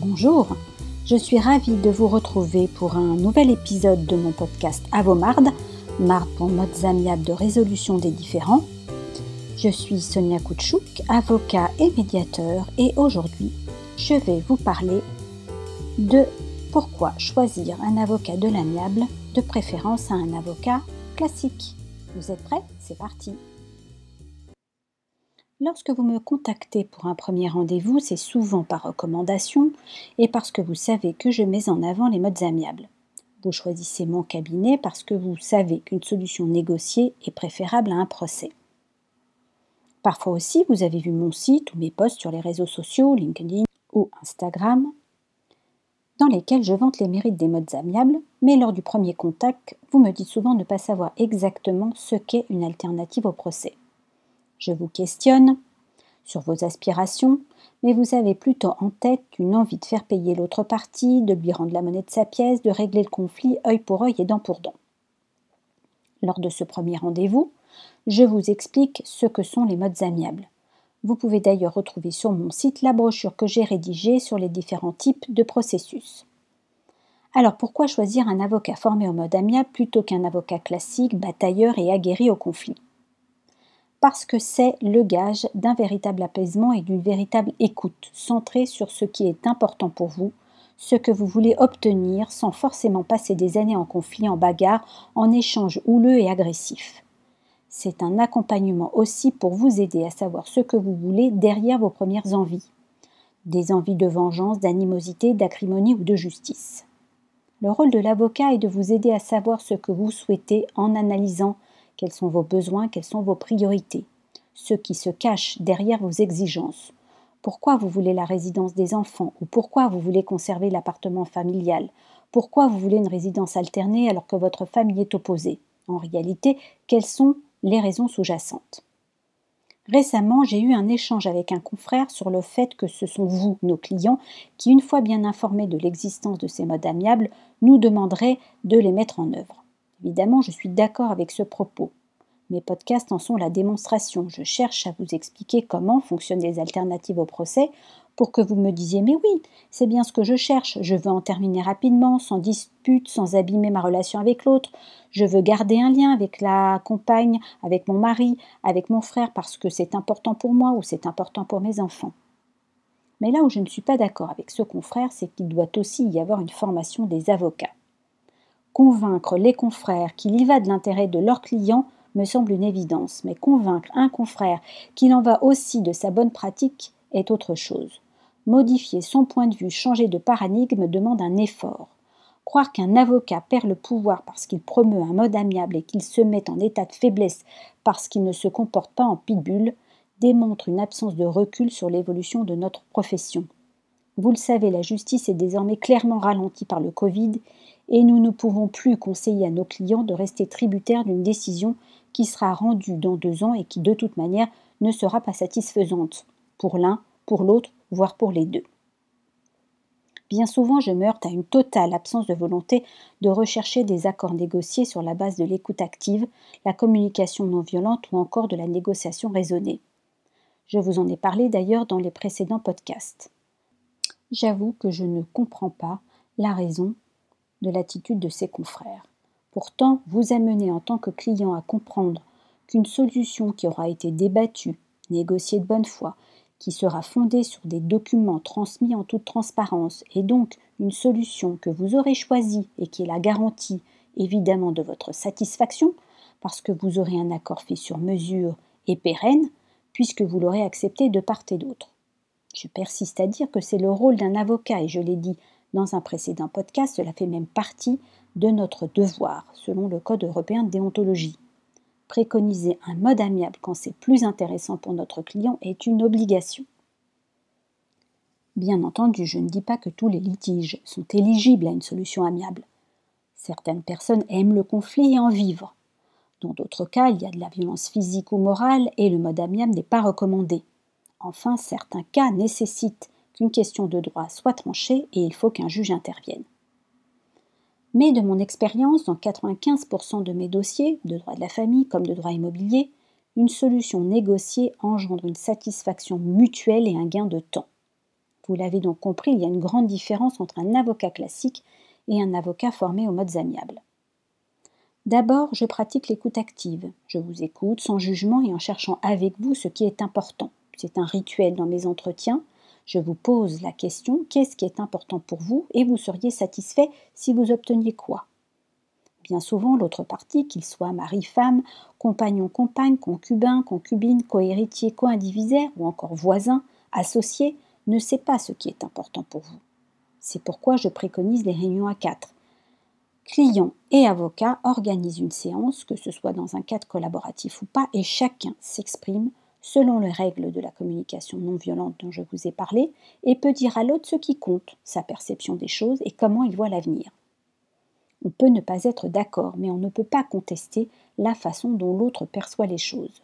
Bonjour, je suis ravie de vous retrouver pour un nouvel épisode de mon podcast Avomarde, marde pour modes amiables de résolution des différends. Je suis Sonia Koutchouk, avocat et médiateur, et aujourd'hui, je vais vous parler de pourquoi choisir un avocat de l'amiable, de préférence à un avocat classique. Vous êtes prêts? C'est parti Lorsque vous me contactez pour un premier rendez-vous, c'est souvent par recommandation et parce que vous savez que je mets en avant les modes amiables. Vous choisissez mon cabinet parce que vous savez qu'une solution négociée est préférable à un procès. Parfois aussi, vous avez vu mon site ou mes posts sur les réseaux sociaux, LinkedIn ou Instagram, dans lesquels je vante les mérites des modes amiables, mais lors du premier contact, vous me dites souvent ne pas savoir exactement ce qu'est une alternative au procès. Je vous questionne sur vos aspirations, mais vous avez plutôt en tête une envie de faire payer l'autre partie, de lui rendre la monnaie de sa pièce, de régler le conflit œil pour œil et dent pour dent. Lors de ce premier rendez-vous, je vous explique ce que sont les modes amiables. Vous pouvez d'ailleurs retrouver sur mon site la brochure que j'ai rédigée sur les différents types de processus. Alors pourquoi choisir un avocat formé au mode amiable plutôt qu'un avocat classique, batailleur et aguerri au conflit? Parce que c'est le gage d'un véritable apaisement et d'une véritable écoute, centrée sur ce qui est important pour vous, ce que vous voulez obtenir sans forcément passer des années en conflit, en bagarre, en échange houleux et agressif. C'est un accompagnement aussi pour vous aider à savoir ce que vous voulez derrière vos premières envies. Des envies de vengeance, d'animosité, d'acrimonie ou de justice. Le rôle de l'avocat est de vous aider à savoir ce que vous souhaitez en analysant quels sont vos besoins, quelles sont vos priorités, ce qui se cache derrière vos exigences. Pourquoi vous voulez la résidence des enfants? Ou pourquoi vous voulez conserver l'appartement familial? Pourquoi vous voulez une résidence alternée alors que votre famille est opposée? En réalité, quelles sont les raisons sous-jacentes? Récemment, j'ai eu un échange avec un confrère sur le fait que ce sont vous, nos clients, qui, une fois bien informés de l'existence de ces modes amiables, nous demanderaient de les mettre en œuvre. Évidemment, je suis d'accord avec ce propos. Mes podcasts en sont la démonstration. Je cherche à vous expliquer comment fonctionnent les alternatives au procès pour que vous me disiez Mais oui, c'est bien ce que je cherche. Je veux en terminer rapidement, sans dispute, sans abîmer ma relation avec l'autre. Je veux garder un lien avec la compagne, avec mon mari, avec mon frère parce que c'est important pour moi ou c'est important pour mes enfants. Mais là où je ne suis pas d'accord avec ce confrère, c'est qu'il doit aussi y avoir une formation des avocats. Convaincre les confrères qu'il y va de l'intérêt de leurs clients me semble une évidence, mais convaincre un confrère qu'il en va aussi de sa bonne pratique est autre chose. Modifier son point de vue, changer de paradigme demande un effort. Croire qu'un avocat perd le pouvoir parce qu'il promeut un mode amiable et qu'il se met en état de faiblesse parce qu'il ne se comporte pas en pitbull démontre une absence de recul sur l'évolution de notre profession. Vous le savez, la justice est désormais clairement ralentie par le Covid et nous ne pouvons plus conseiller à nos clients de rester tributaires d'une décision qui sera rendue dans deux ans et qui de toute manière ne sera pas satisfaisante pour l'un, pour l'autre, voire pour les deux. Bien souvent, je me heurte à une totale absence de volonté de rechercher des accords négociés sur la base de l'écoute active, la communication non violente ou encore de la négociation raisonnée. Je vous en ai parlé d'ailleurs dans les précédents podcasts. J'avoue que je ne comprends pas la raison de l'attitude de ses confrères. Pourtant, vous amenez en tant que client à comprendre qu'une solution qui aura été débattue, négociée de bonne foi, qui sera fondée sur des documents transmis en toute transparence, et donc une solution que vous aurez choisie et qui est la garantie évidemment de votre satisfaction, parce que vous aurez un accord fait sur mesure et pérenne, puisque vous l'aurez accepté de part et d'autre. Je persiste à dire que c'est le rôle d'un avocat, et je l'ai dit dans un précédent podcast, cela fait même partie de notre devoir, selon le Code européen de déontologie. Préconiser un mode amiable quand c'est plus intéressant pour notre client est une obligation. Bien entendu, je ne dis pas que tous les litiges sont éligibles à une solution amiable. Certaines personnes aiment le conflit et en vivre. Dans d'autres cas, il y a de la violence physique ou morale et le mode amiable n'est pas recommandé. Enfin, certains cas nécessitent qu'une question de droit soit tranchée et il faut qu'un juge intervienne. Mais de mon expérience, dans 95% de mes dossiers, de droit de la famille comme de droit immobilier, une solution négociée engendre une satisfaction mutuelle et un gain de temps. Vous l'avez donc compris, il y a une grande différence entre un avocat classique et un avocat formé aux modes amiables. D'abord, je pratique l'écoute active. Je vous écoute sans jugement et en cherchant avec vous ce qui est important. C'est un rituel dans mes entretiens. Je vous pose la question qu'est-ce qui est important pour vous et vous seriez satisfait si vous obteniez quoi? Bien souvent, l'autre partie, qu'il soit mari-femme, compagnon-compagne, concubin, concubine, cohéritier, co-indivisaire ou encore voisin, associé, ne sait pas ce qui est important pour vous. C'est pourquoi je préconise les réunions à quatre. Client et avocat organisent une séance, que ce soit dans un cadre collaboratif ou pas, et chacun s'exprime selon les règles de la communication non violente dont je vous ai parlé, et peut dire à l'autre ce qui compte, sa perception des choses et comment il voit l'avenir. On peut ne pas être d'accord, mais on ne peut pas contester la façon dont l'autre perçoit les choses.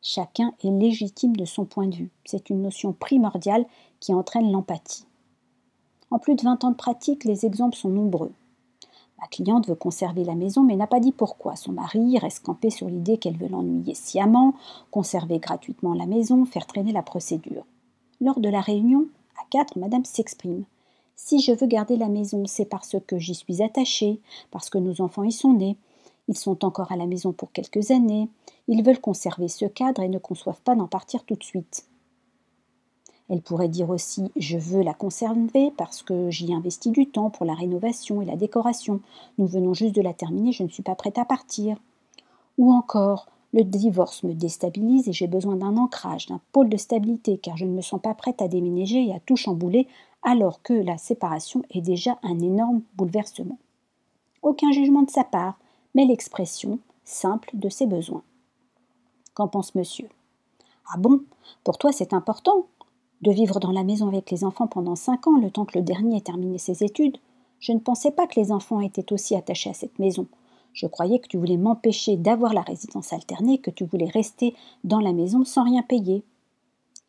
Chacun est légitime de son point de vue. C'est une notion primordiale qui entraîne l'empathie. En plus de 20 ans de pratique, les exemples sont nombreux. Ma cliente veut conserver la maison mais n'a pas dit pourquoi. Son mari reste campé sur l'idée qu'elle veut l'ennuyer sciemment, conserver gratuitement la maison, faire traîner la procédure. Lors de la réunion, à quatre, madame s'exprime. Si je veux garder la maison, c'est parce que j'y suis attachée, parce que nos enfants y sont nés. Ils sont encore à la maison pour quelques années. Ils veulent conserver ce cadre et ne conçoivent pas d'en partir tout de suite. Elle pourrait dire aussi Je veux la conserver parce que j'y investis du temps pour la rénovation et la décoration. Nous venons juste de la terminer, je ne suis pas prête à partir. Ou encore Le divorce me déstabilise et j'ai besoin d'un ancrage, d'un pôle de stabilité car je ne me sens pas prête à déménager et à tout chambouler alors que la séparation est déjà un énorme bouleversement. Aucun jugement de sa part, mais l'expression simple de ses besoins. Qu'en pense monsieur? Ah bon? Pour toi c'est important De vivre dans la maison avec les enfants pendant cinq ans, le temps que le dernier ait terminé ses études Je ne pensais pas que les enfants étaient aussi attachés à cette maison. Je croyais que tu voulais m'empêcher d'avoir la résidence alternée, que tu voulais rester dans la maison sans rien payer.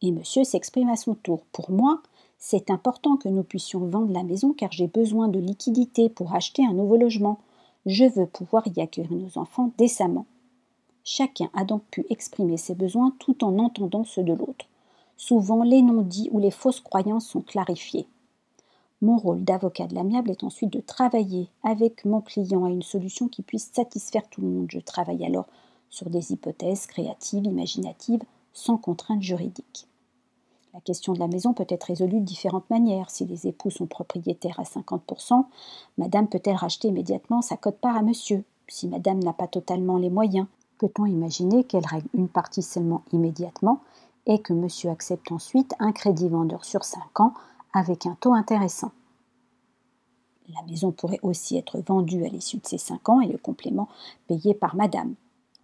Et monsieur s'exprime à son tour. Pour moi, c'est important que nous puissions vendre la maison car j'ai besoin de liquidités pour acheter un nouveau logement. Je veux pouvoir y accueillir nos enfants décemment. Chacun a donc pu exprimer ses besoins tout en entendant ceux de l'autre. Souvent, les non-dits ou les fausses croyances sont clarifiés. Mon rôle d'avocat de l'amiable est ensuite de travailler avec mon client à une solution qui puisse satisfaire tout le monde. Je travaille alors sur des hypothèses créatives, imaginatives, sans contraintes juridiques. La question de la maison peut être résolue de différentes manières. Si les époux sont propriétaires à 50%, madame peut-elle racheter immédiatement sa cote-part à monsieur? Si madame n'a pas totalement les moyens, peut-on imaginer qu'elle règle une partie seulement immédiatement? Et que monsieur accepte ensuite un crédit vendeur sur 5 ans avec un taux intéressant La maison pourrait aussi être vendue à l'issue de ces 5 ans et le complément payé par madame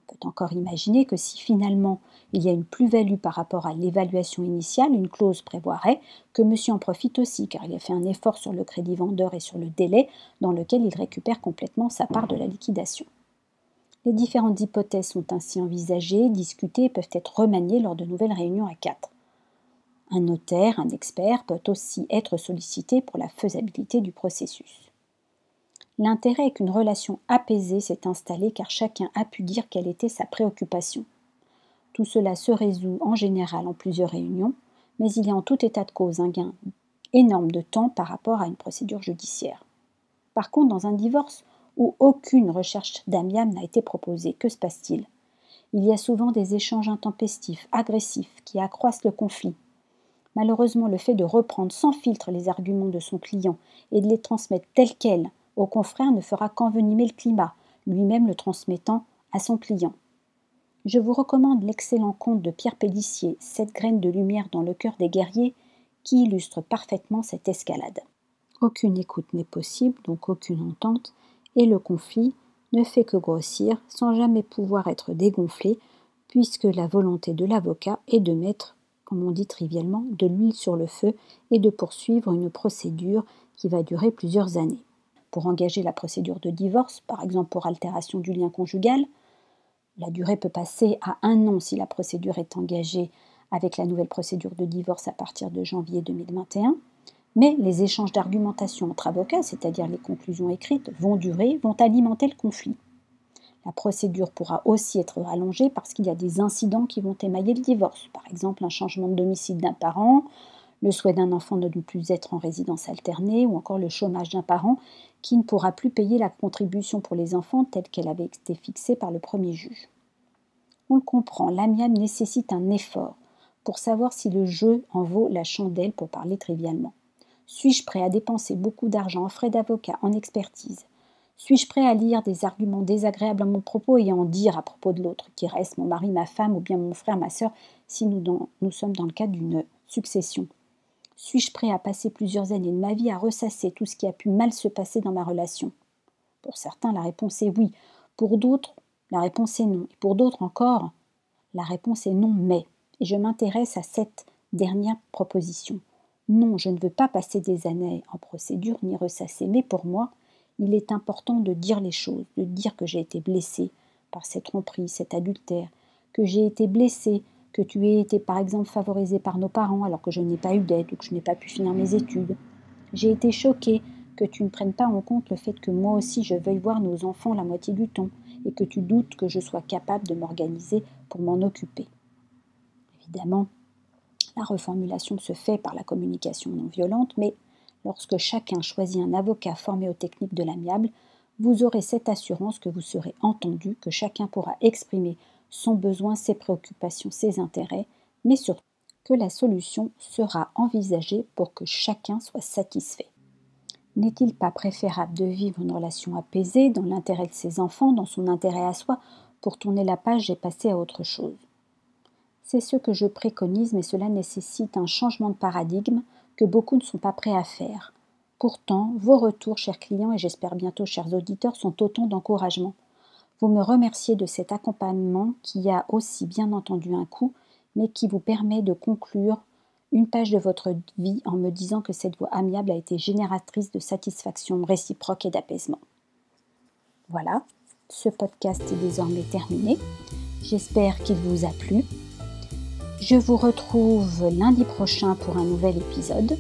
peut encore imaginer que si finalement il y a une plus-value par rapport à l'évaluation initiale, une clause prévoirait que monsieur en profite aussi, car il a fait un effort sur le crédit vendeur et sur le délai dans lequel il récupère complètement sa part de la liquidation. Les différentes hypothèses sont ainsi envisagées, discutées et peuvent être remaniées lors de nouvelles réunions à quatre. Un notaire, un expert peut aussi être sollicité pour la faisabilité du processus. L'intérêt est qu'une relation apaisée s'est installée car chacun a pu dire quelle était sa préoccupation. Tout cela se résout en général en plusieurs réunions, mais il y a en tout état de cause un gain énorme de temps par rapport à une procédure judiciaire. Par contre, dans un divorce où aucune recherche d'amiable n'a été proposée, que se passe-t-il? Il y a souvent des échanges intempestifs, agressifs, qui accroissent le conflit. Malheureusement, le fait de reprendre sans filtre les arguments de son client et de les transmettre tels quels au confrère ne fera qu'envenimer le climat, lui-même le transmettant à son client. Je vous recommande l'excellent conte de Pierre Pélissier, Cette graine de lumière dans le cœur des guerriers, qui illustre parfaitement cette escalade. Aucune écoute n'est possible, donc aucune entente, et le conflit ne fait que grossir sans jamais pouvoir être dégonflé, puisque la volonté de l'avocat est de mettre, comme on dit trivialement, de l'huile sur le feu et de poursuivre une procédure qui va durer plusieurs années pour engager la procédure de divorce, par exemple pour altération du lien conjugal. La durée peut passer à un an si la procédure est engagée avec la nouvelle procédure de divorce à partir de janvier 2021. Mais les échanges d'argumentation entre avocats, c'est-à-dire les conclusions écrites, vont durer, vont alimenter le conflit. La procédure pourra aussi être rallongée parce qu'il y a des incidents qui vont émailler le divorce, par exemple un changement de domicile d'un parent, le souhait d'un enfant de ne plus être en résidence alternée ou encore le chômage d'un parent qui ne pourra plus payer la contribution pour les enfants telle qu'elle avait été fixée par le premier juge. On le comprend, l'amiable nécessite un effort pour savoir si le jeu en vaut la chandelle pour parler trivialement. Suis-je prêt à dépenser beaucoup d'argent en frais d'avocat, en expertise? Suis-je prêt à lire des arguments désagréables à mon propos et à en dire à propos de l'autre, qui reste mon mari, ma femme ou bien mon frère, ma sœur, si nous, nous sommes dans le cadre d'une succession? Suis-je prêt à passer plusieurs années de ma vie à ressasser tout ce qui a pu mal se passer dans ma relation? Pour certains, la réponse est oui. Pour d'autres, la réponse est non. Et pour d'autres encore, la réponse est non, mais. Et je m'intéresse à cette dernière proposition. Non, je ne veux pas passer des années en procédure ni ressasser, mais pour moi, il est important de dire les choses, de dire que j'ai été blessée par cette tromperie, cet adultère, que j'ai été blessée que tu aies été par exemple favorisé par nos parents alors que je n'ai pas eu d'aide ou que je n'ai pas pu finir mes études. J'ai été choquée que tu ne prennes pas en compte le fait que moi aussi je veuille voir nos enfants la moitié du temps et que tu doutes que je sois capable de m'organiser pour m'en occuper. Évidemment, la reformulation se fait par la communication non violente, mais lorsque chacun choisit un avocat formé aux techniques de l'amiable, vous aurez cette assurance que vous serez entendu, que chacun pourra exprimer son besoin, ses préoccupations, ses intérêts, mais surtout que la solution sera envisagée pour que chacun soit satisfait. N'est-il pas préférable de vivre une relation apaisée dans l'intérêt de ses enfants, dans son intérêt à soi, pour tourner la page et passer à autre chose C'est ce que je préconise, mais cela nécessite un changement de paradigme que beaucoup ne sont pas prêts à faire. Pourtant, vos retours, chers clients, et j'espère bientôt, chers auditeurs, sont autant d'encouragement. Vous me remerciez de cet accompagnement qui a aussi bien entendu un coût, mais qui vous permet de conclure une page de votre vie en me disant que cette voix amiable a été génératrice de satisfaction réciproque et d'apaisement. Voilà, ce podcast est désormais terminé. J'espère qu'il vous a plu. Je vous retrouve lundi prochain pour un nouvel épisode.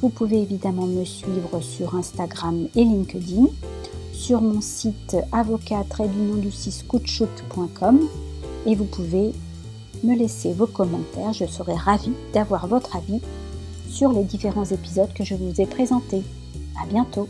Vous pouvez évidemment me suivre sur Instagram et LinkedIn sur mon site avocat et vous pouvez me laisser vos commentaires. Je serai ravie d'avoir votre avis sur les différents épisodes que je vous ai présentés. À bientôt!